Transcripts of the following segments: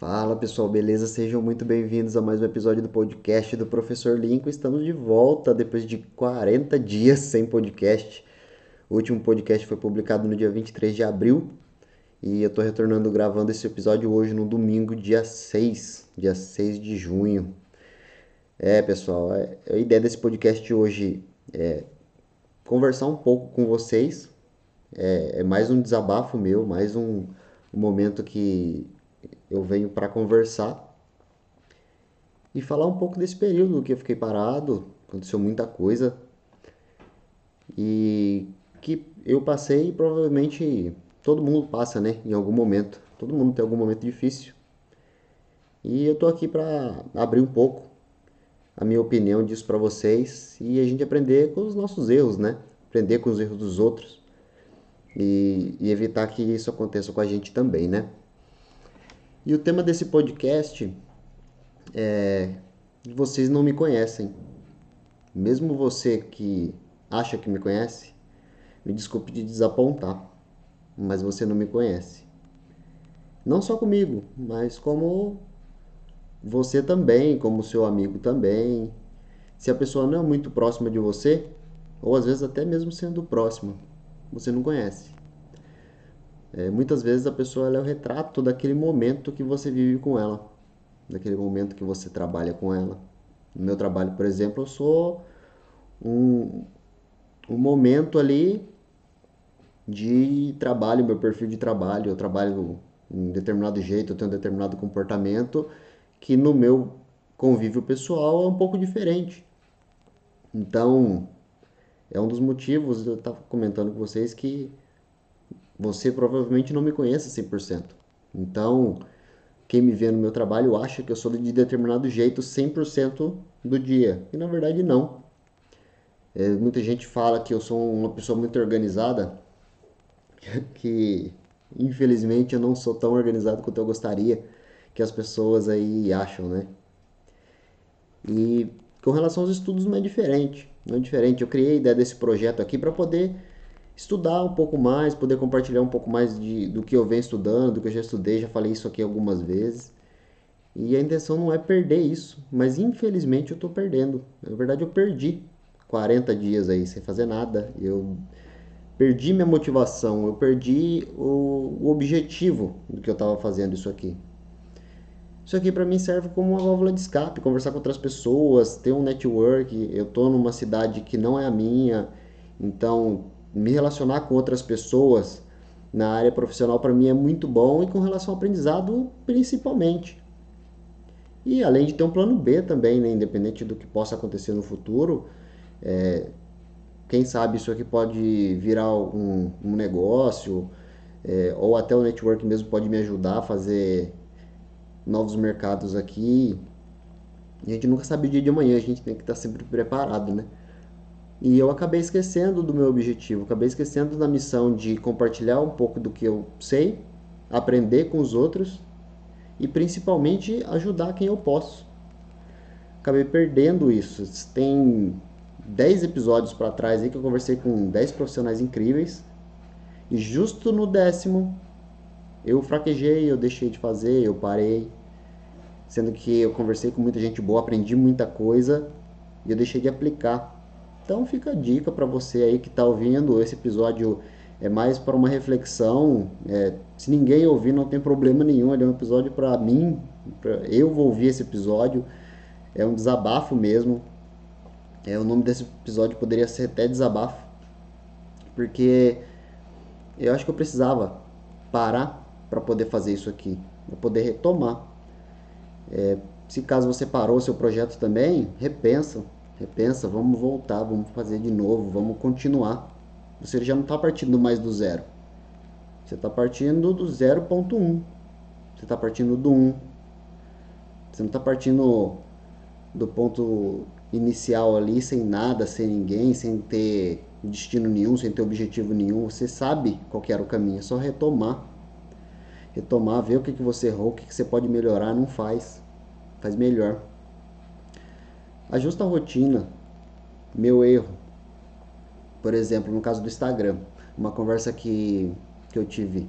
Fala pessoal, beleza? Sejam muito bem-vindos a mais um episódio do podcast do Professor Lincoln. Estamos de volta depois de 40 dias sem podcast. O último podcast foi publicado no dia 23 de abril e eu estou retornando gravando esse episódio hoje no domingo, dia 6, dia 6 de junho. É, pessoal, é, a ideia desse podcast hoje é conversar um pouco com vocês. É, é mais um desabafo meu, mais um, um momento que eu venho para conversar e falar um pouco desse período que eu fiquei parado, aconteceu muita coisa e que eu passei e provavelmente todo mundo passa, né, em algum momento. Todo mundo tem algum momento difícil. E eu tô aqui para abrir um pouco a minha opinião disso para vocês e a gente aprender com os nossos erros, né? Aprender com os erros dos outros e, e evitar que isso aconteça com a gente também, né? E o tema desse podcast é vocês não me conhecem. Mesmo você que acha que me conhece, me desculpe de desapontar, mas você não me conhece. Não só comigo, mas como você também, como seu amigo também. Se a pessoa não é muito próxima de você, ou às vezes até mesmo sendo próxima, você não conhece. É, muitas vezes a pessoa é o retrato daquele momento que você vive com ela, daquele momento que você trabalha com ela. No meu trabalho, por exemplo, eu sou um, um momento ali de trabalho, meu perfil de trabalho. Eu trabalho em determinado jeito, eu tenho um determinado comportamento que no meu convívio pessoal é um pouco diferente. Então, é um dos motivos, eu estava comentando com vocês que você provavelmente não me conhece 100%. Então, quem me vê no meu trabalho acha que eu sou de determinado jeito 100% do dia. E na verdade não. É, muita gente fala que eu sou uma pessoa muito organizada, que infelizmente eu não sou tão organizado quanto eu gostaria que as pessoas aí acham, né? E com relação aos estudos não é diferente, não é diferente. Eu criei a ideia desse projeto aqui para poder estudar um pouco mais, poder compartilhar um pouco mais de, do que eu venho estudando, do que eu já estudei, já falei isso aqui algumas vezes. E a intenção não é perder isso, mas infelizmente eu estou perdendo. Na verdade, eu perdi 40 dias aí sem fazer nada. Eu perdi minha motivação, eu perdi o, o objetivo do que eu estava fazendo isso aqui. Isso aqui para mim serve como uma válvula de escape, conversar com outras pessoas, ter um network. Eu estou numa cidade que não é a minha, então me relacionar com outras pessoas na área profissional para mim é muito bom e com relação ao aprendizado principalmente. E além de ter um plano B também, né, independente do que possa acontecer no futuro, é, quem sabe isso aqui pode virar um, um negócio, é, ou até o network mesmo pode me ajudar a fazer novos mercados aqui. A gente nunca sabe o dia de amanhã, a gente tem que estar sempre preparado, né? E eu acabei esquecendo do meu objetivo, acabei esquecendo da missão de compartilhar um pouco do que eu sei, aprender com os outros e principalmente ajudar quem eu posso. Acabei perdendo isso. Tem 10 episódios para trás aí que eu conversei com 10 profissionais incríveis e justo no décimo eu fraquejei, eu deixei de fazer, eu parei. Sendo que eu conversei com muita gente boa, aprendi muita coisa e eu deixei de aplicar então fica a dica para você aí que está ouvindo. Esse episódio é mais para uma reflexão. É, se ninguém ouvir, não tem problema nenhum. Ele é um episódio para mim. Pra, eu vou ouvir esse episódio. É um desabafo mesmo. É, o nome desse episódio poderia ser até desabafo. Porque eu acho que eu precisava parar para poder fazer isso aqui. Para poder retomar. É, se caso você parou seu projeto também, repensa repensa, vamos voltar, vamos fazer de novo, vamos continuar. Você já não está partindo mais do zero. Você está partindo do 0.1. Você está partindo do 1. Você não está partindo do ponto inicial ali sem nada, sem ninguém, sem ter destino nenhum, sem ter objetivo nenhum. Você sabe qual era o caminho, é só retomar. Retomar, ver o que, que você errou, o que, que você pode melhorar, não faz. Faz melhor. Ajusta a rotina. Meu erro. Por exemplo, no caso do Instagram, uma conversa que, que eu tive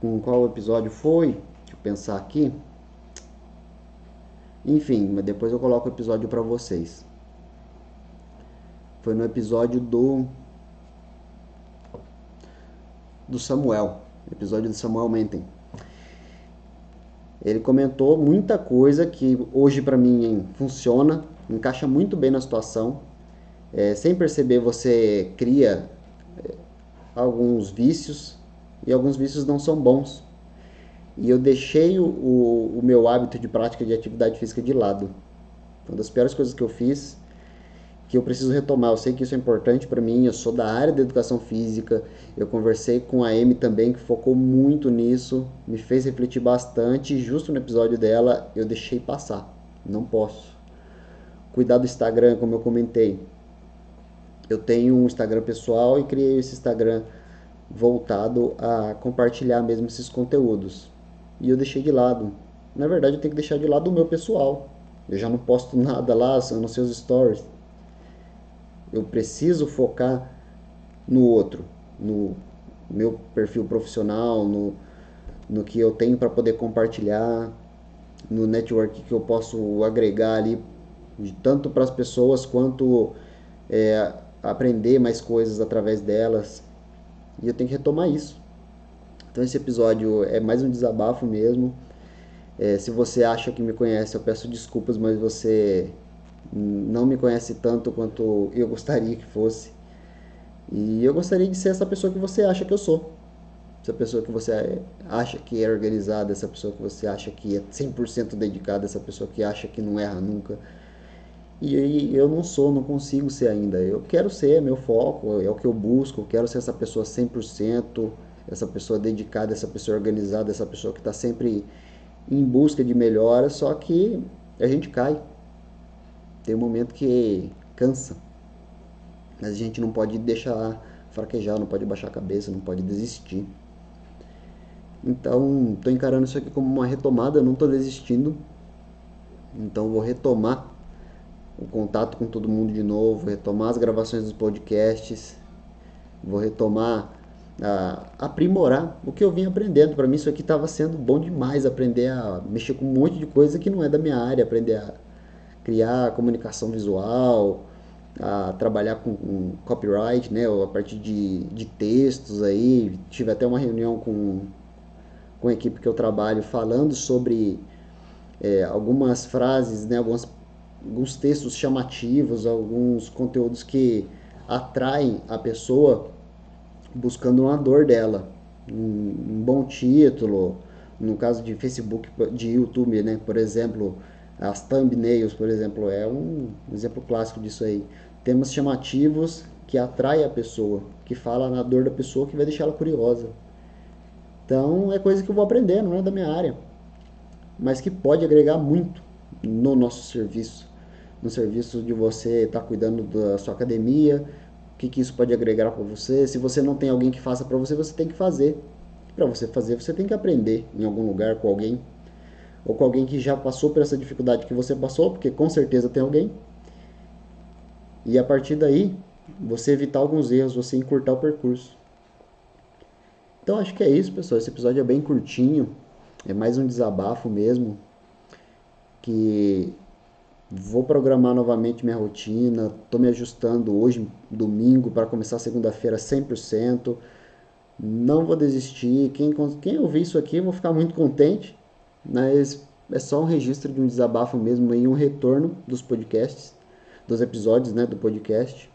com qual episódio foi? Deixa eu pensar aqui. Enfim, mas depois eu coloco o episódio para vocês. Foi no episódio do do Samuel, episódio do Samuel Menten. Ele comentou muita coisa que hoje para mim funciona, encaixa muito bem na situação. É, sem perceber, você cria é, alguns vícios e alguns vícios não são bons. E eu deixei o, o, o meu hábito de prática de atividade física de lado. Uma das piores coisas que eu fiz que eu preciso retomar. Eu sei que isso é importante para mim, eu sou da área da educação física. Eu conversei com a Amy também, que focou muito nisso, me fez refletir bastante. E justo no episódio dela, eu deixei passar. Não posso. Cuidar do Instagram, como eu comentei. Eu tenho um Instagram pessoal e criei esse Instagram voltado a compartilhar mesmo esses conteúdos. E eu deixei de lado. Na verdade, eu tenho que deixar de lado o meu pessoal. Eu já não posto nada lá, a não ser os stories. Eu preciso focar no outro, no meu perfil profissional, no, no que eu tenho para poder compartilhar, no network que eu posso agregar ali, tanto para as pessoas quanto é, aprender mais coisas através delas. E eu tenho que retomar isso. Então esse episódio é mais um desabafo mesmo. É, se você acha que me conhece, eu peço desculpas, mas você não me conhece tanto quanto eu gostaria que fosse. E eu gostaria de ser essa pessoa que você acha que eu sou. Essa pessoa que você acha que é organizada, essa pessoa que você acha que é 100% dedicada, essa pessoa que acha que não erra nunca. E eu não sou, não consigo ser ainda. Eu quero ser, é meu foco, é o que eu busco. Eu quero ser essa pessoa 100%, essa pessoa dedicada, essa pessoa organizada, essa pessoa que está sempre em busca de melhora. Só que a gente cai, tem um momento que cansa. Mas a gente não pode deixar fraquejar, não pode baixar a cabeça, não pode desistir. Então, estou encarando isso aqui como uma retomada, não estou desistindo. Então, vou retomar o contato com todo mundo de novo, retomar as gravações dos podcasts, vou retomar, a, aprimorar o que eu vim aprendendo. Para mim, isso aqui estava sendo bom demais aprender a mexer com um monte de coisa que não é da minha área, aprender a criar comunicação visual, a trabalhar com, com copyright, né, a partir de, de textos aí. Tive até uma reunião com, com a equipe que eu trabalho falando sobre é, algumas frases, né, algumas, alguns textos chamativos, alguns conteúdos que atraem a pessoa buscando uma dor dela. Um, um bom título, no caso de Facebook, de YouTube, né, por exemplo, as thumbnails, por exemplo, é um exemplo clássico disso aí. Temas chamativos que atraem a pessoa, que fala na dor da pessoa, que vai deixar ela curiosa. Então é coisa que eu vou aprender, não é da minha área, mas que pode agregar muito no nosso serviço, no serviço de você estar tá cuidando da sua academia, o que, que isso pode agregar para você. Se você não tem alguém que faça para você, você tem que fazer. Para você fazer, você tem que aprender em algum lugar com alguém ou com alguém que já passou por essa dificuldade que você passou, porque com certeza tem alguém. E a partir daí, você evitar alguns erros, você encurtar o percurso. Então acho que é isso, pessoal. Esse episódio é bem curtinho, é mais um desabafo mesmo, que vou programar novamente minha rotina, estou me ajustando hoje, domingo, para começar segunda-feira 100%. Não vou desistir. Quem, quem ouvir isso aqui, vou ficar muito contente mas é só um registro de um desabafo mesmo e um retorno dos podcasts, dos episódios né, do podcast.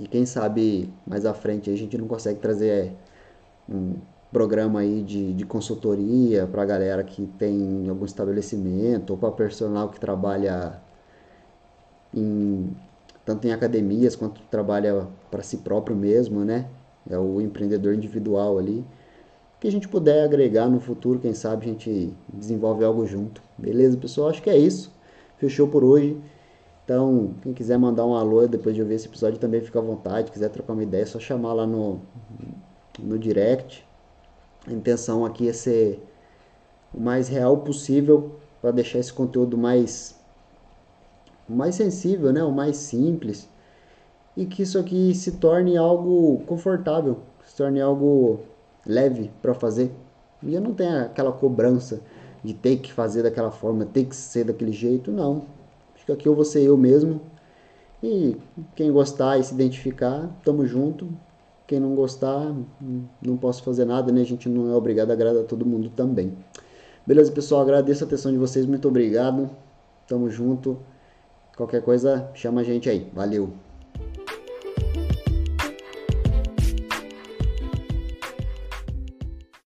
E quem sabe mais à frente a gente não consegue trazer um programa aí de, de consultoria para a galera que tem algum estabelecimento ou para personal que trabalha em, tanto em academias quanto trabalha para si próprio mesmo, né? É o empreendedor individual ali que a gente puder agregar no futuro, quem sabe a gente desenvolve algo junto. Beleza, pessoal? Acho que é isso. Fechou por hoje. Então, quem quiser mandar um alô depois de ouvir esse episódio também fica à vontade. Quiser trocar uma ideia, é só chamar lá no, no direct. A intenção aqui é ser o mais real possível para deixar esse conteúdo mais mais sensível, né? O mais simples e que isso aqui se torne algo confortável, se torne algo leve para fazer. E eu não tenho aquela cobrança de ter que fazer daquela forma, ter que ser daquele jeito, não. Fica aqui eu vou ser eu mesmo. E quem gostar e se identificar, tamo junto. Quem não gostar, não posso fazer nada, né? A gente não é obrigado a agradar todo mundo também. Beleza, pessoal? Agradeço a atenção de vocês. Muito obrigado. Tamo junto. Qualquer coisa, chama a gente aí. Valeu!